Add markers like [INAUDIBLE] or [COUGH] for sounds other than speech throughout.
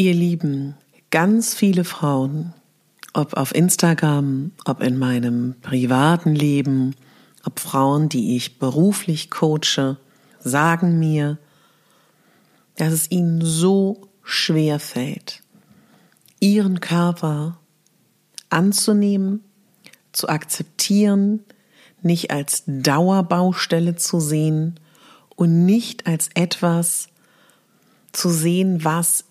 Ihr Lieben, ganz viele Frauen, ob auf Instagram, ob in meinem privaten Leben, ob Frauen, die ich beruflich coache, sagen mir, dass es ihnen so schwer fällt, ihren Körper anzunehmen, zu akzeptieren, nicht als Dauerbaustelle zu sehen und nicht als etwas zu sehen, was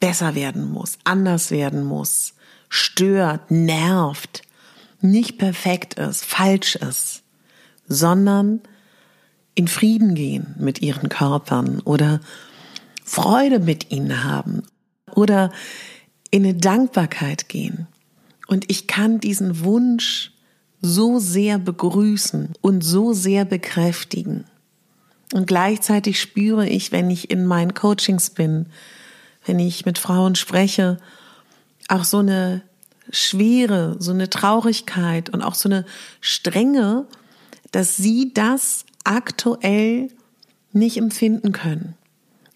besser werden muss, anders werden muss, stört, nervt, nicht perfekt ist, falsch ist, sondern in Frieden gehen mit ihren Körpern oder Freude mit ihnen haben oder in eine Dankbarkeit gehen. Und ich kann diesen Wunsch so sehr begrüßen und so sehr bekräftigen. Und gleichzeitig spüre ich, wenn ich in meinen Coachings bin, wenn ich mit Frauen spreche, auch so eine Schwere, so eine Traurigkeit und auch so eine Strenge, dass sie das aktuell nicht empfinden können.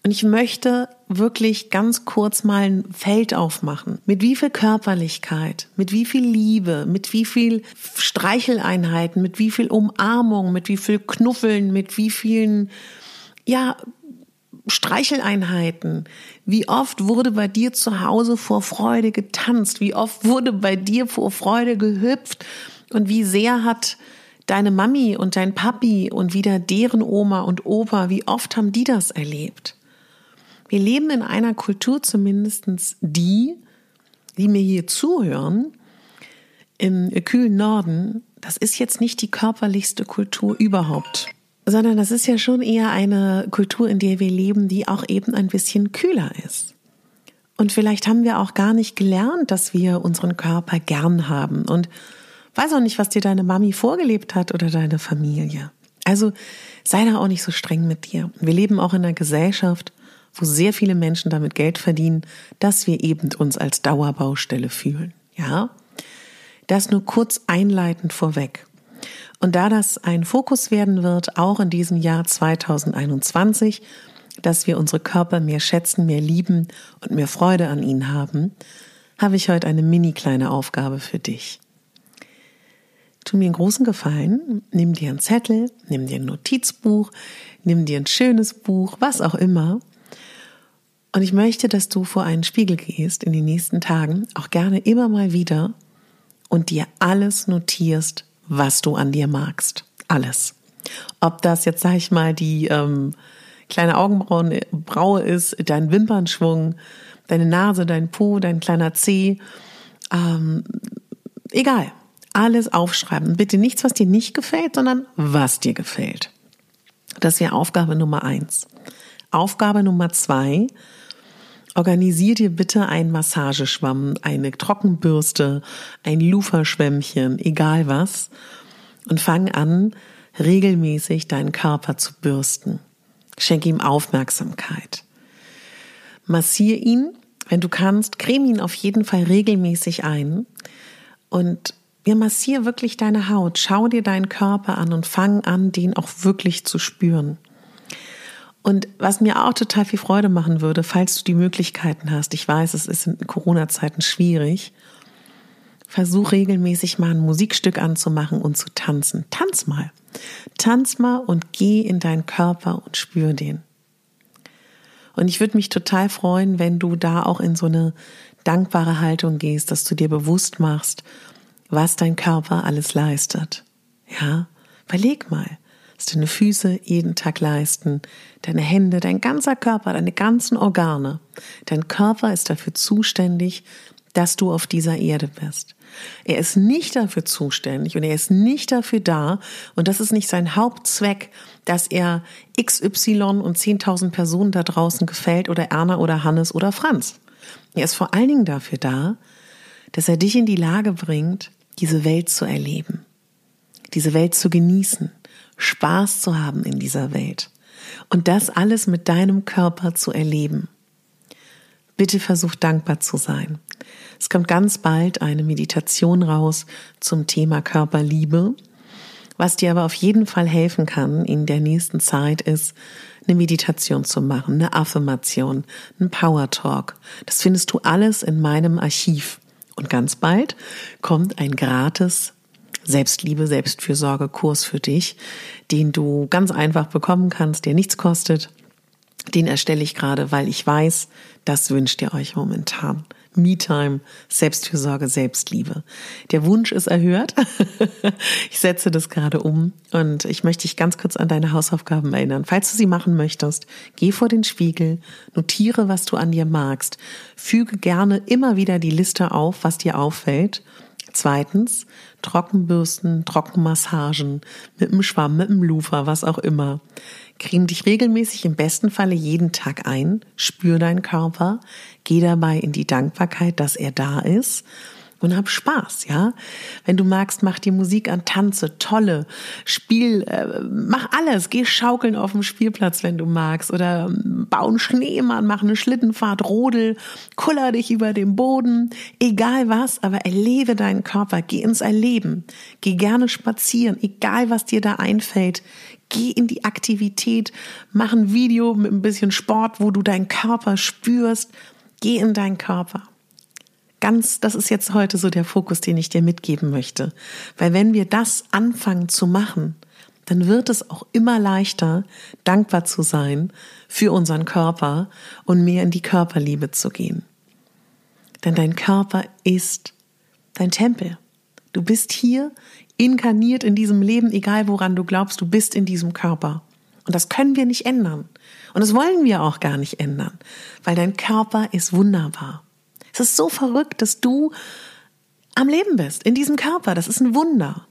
Und ich möchte wirklich ganz kurz mal ein Feld aufmachen. Mit wie viel Körperlichkeit, mit wie viel Liebe, mit wie viel Streicheleinheiten, mit wie viel Umarmung, mit wie viel Knuffeln, mit wie vielen, ja, Streicheleinheiten. Wie oft wurde bei dir zu Hause vor Freude getanzt? Wie oft wurde bei dir vor Freude gehüpft? Und wie sehr hat deine Mami und dein Papi und wieder deren Oma und Opa, wie oft haben die das erlebt? Wir leben in einer Kultur, zumindestens die, die mir hier zuhören, im kühlen Norden, das ist jetzt nicht die körperlichste Kultur überhaupt sondern das ist ja schon eher eine Kultur, in der wir leben, die auch eben ein bisschen kühler ist. Und vielleicht haben wir auch gar nicht gelernt, dass wir unseren Körper gern haben. Und weiß auch nicht, was dir deine Mami vorgelebt hat oder deine Familie. Also sei da auch nicht so streng mit dir. Wir leben auch in einer Gesellschaft, wo sehr viele Menschen damit Geld verdienen, dass wir eben uns als Dauerbaustelle fühlen. Ja? Das nur kurz einleitend vorweg. Und da das ein Fokus werden wird, auch in diesem Jahr 2021, dass wir unsere Körper mehr schätzen, mehr lieben und mehr Freude an ihnen haben, habe ich heute eine mini kleine Aufgabe für dich. Tu mir einen großen Gefallen, nimm dir einen Zettel, nimm dir ein Notizbuch, nimm dir ein schönes Buch, was auch immer. Und ich möchte, dass du vor einen Spiegel gehst in den nächsten Tagen, auch gerne immer mal wieder und dir alles notierst, was du an dir magst. Alles. Ob das jetzt, sag ich mal, die ähm, kleine Augenbraue ist, dein Wimpernschwung, deine Nase, dein Po, dein kleiner Zeh. Ähm, egal. Alles aufschreiben. Bitte nichts, was dir nicht gefällt, sondern was dir gefällt. Das wäre Aufgabe Nummer eins. Aufgabe Nummer zwei. Organisier dir bitte einen Massageschwamm, eine Trockenbürste, ein Luferschwämmchen, egal was, und fang an, regelmäßig deinen Körper zu bürsten. Schenk ihm Aufmerksamkeit. Massier ihn, wenn du kannst, creme ihn auf jeden Fall regelmäßig ein und ja, massier wirklich deine Haut, schau dir deinen Körper an und fang an, den auch wirklich zu spüren. Und was mir auch total viel Freude machen würde, falls du die Möglichkeiten hast, ich weiß, es ist in Corona-Zeiten schwierig, versuch regelmäßig mal ein Musikstück anzumachen und zu tanzen. Tanz mal. Tanz mal und geh in deinen Körper und spür den. Und ich würde mich total freuen, wenn du da auch in so eine dankbare Haltung gehst, dass du dir bewusst machst, was dein Körper alles leistet. Ja, überleg mal, was deine Füße jeden Tag leisten, deine Hände, dein ganzer Körper, deine ganzen Organe. Dein Körper ist dafür zuständig, dass du auf dieser Erde bist. Er ist nicht dafür zuständig und er ist nicht dafür da und das ist nicht sein Hauptzweck, dass er XY und 10.000 Personen da draußen gefällt oder Erna oder Hannes oder Franz. Er ist vor allen Dingen dafür da, dass er dich in die Lage bringt, diese Welt zu erleben, diese Welt zu genießen, Spaß zu haben in dieser Welt und das alles mit deinem Körper zu erleben. Bitte versuch dankbar zu sein. Es kommt ganz bald eine Meditation raus zum Thema Körperliebe. Was dir aber auf jeden Fall helfen kann in der nächsten Zeit ist, eine Meditation zu machen, eine Affirmation, ein Power Talk. Das findest du alles in meinem Archiv. Und ganz bald kommt ein gratis Selbstliebe, Selbstfürsorge Kurs für dich, den du ganz einfach bekommen kannst, der nichts kostet. Den erstelle ich gerade, weil ich weiß, das wünscht ihr euch momentan. Me-Time, Selbstfürsorge, Selbstliebe. Der Wunsch ist erhört. [LAUGHS] ich setze das gerade um und ich möchte dich ganz kurz an deine Hausaufgaben erinnern. Falls du sie machen möchtest, geh vor den Spiegel, notiere, was du an dir magst, füge gerne immer wieder die Liste auf, was dir auffällt. Zweitens, Trockenbürsten, Trockenmassagen, mit dem Schwamm, mit dem Lufa, was auch immer. Creme dich regelmäßig im besten Falle jeden Tag ein, spür deinen Körper, geh dabei in die Dankbarkeit, dass er da ist und hab Spaß, ja. Wenn du magst, mach dir Musik an, tanze, tolle, spiel, äh, mach alles, geh schaukeln auf dem Spielplatz, wenn du magst, oder ähm, bau einen Schneemann, mach eine Schlittenfahrt, rodel, kuller dich über den Boden, egal was, aber erlebe deinen Körper, geh ins Erleben, geh gerne spazieren, egal was dir da einfällt, geh in die Aktivität, mach ein Video mit ein bisschen Sport, wo du deinen Körper spürst, geh in deinen Körper ganz, das ist jetzt heute so der Fokus, den ich dir mitgeben möchte. Weil wenn wir das anfangen zu machen, dann wird es auch immer leichter, dankbar zu sein für unseren Körper und mehr in die Körperliebe zu gehen. Denn dein Körper ist dein Tempel. Du bist hier inkarniert in diesem Leben, egal woran du glaubst, du bist in diesem Körper. Und das können wir nicht ändern. Und das wollen wir auch gar nicht ändern, weil dein Körper ist wunderbar. Es ist so verrückt, dass du am Leben bist, in diesem Körper. Das ist ein Wunder.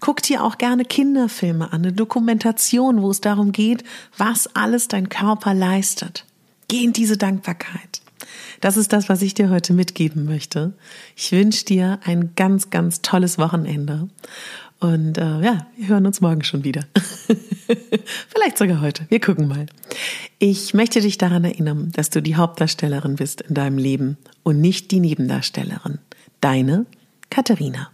Guck dir auch gerne Kinderfilme an, eine Dokumentation, wo es darum geht, was alles dein Körper leistet. Geh in diese Dankbarkeit. Das ist das, was ich dir heute mitgeben möchte. Ich wünsche dir ein ganz, ganz tolles Wochenende und äh, ja, wir hören uns morgen schon wieder. [LAUGHS] Vielleicht sogar heute. Wir gucken mal. Ich möchte dich daran erinnern, dass du die Hauptdarstellerin bist in deinem Leben und nicht die Nebendarstellerin. Deine Katharina.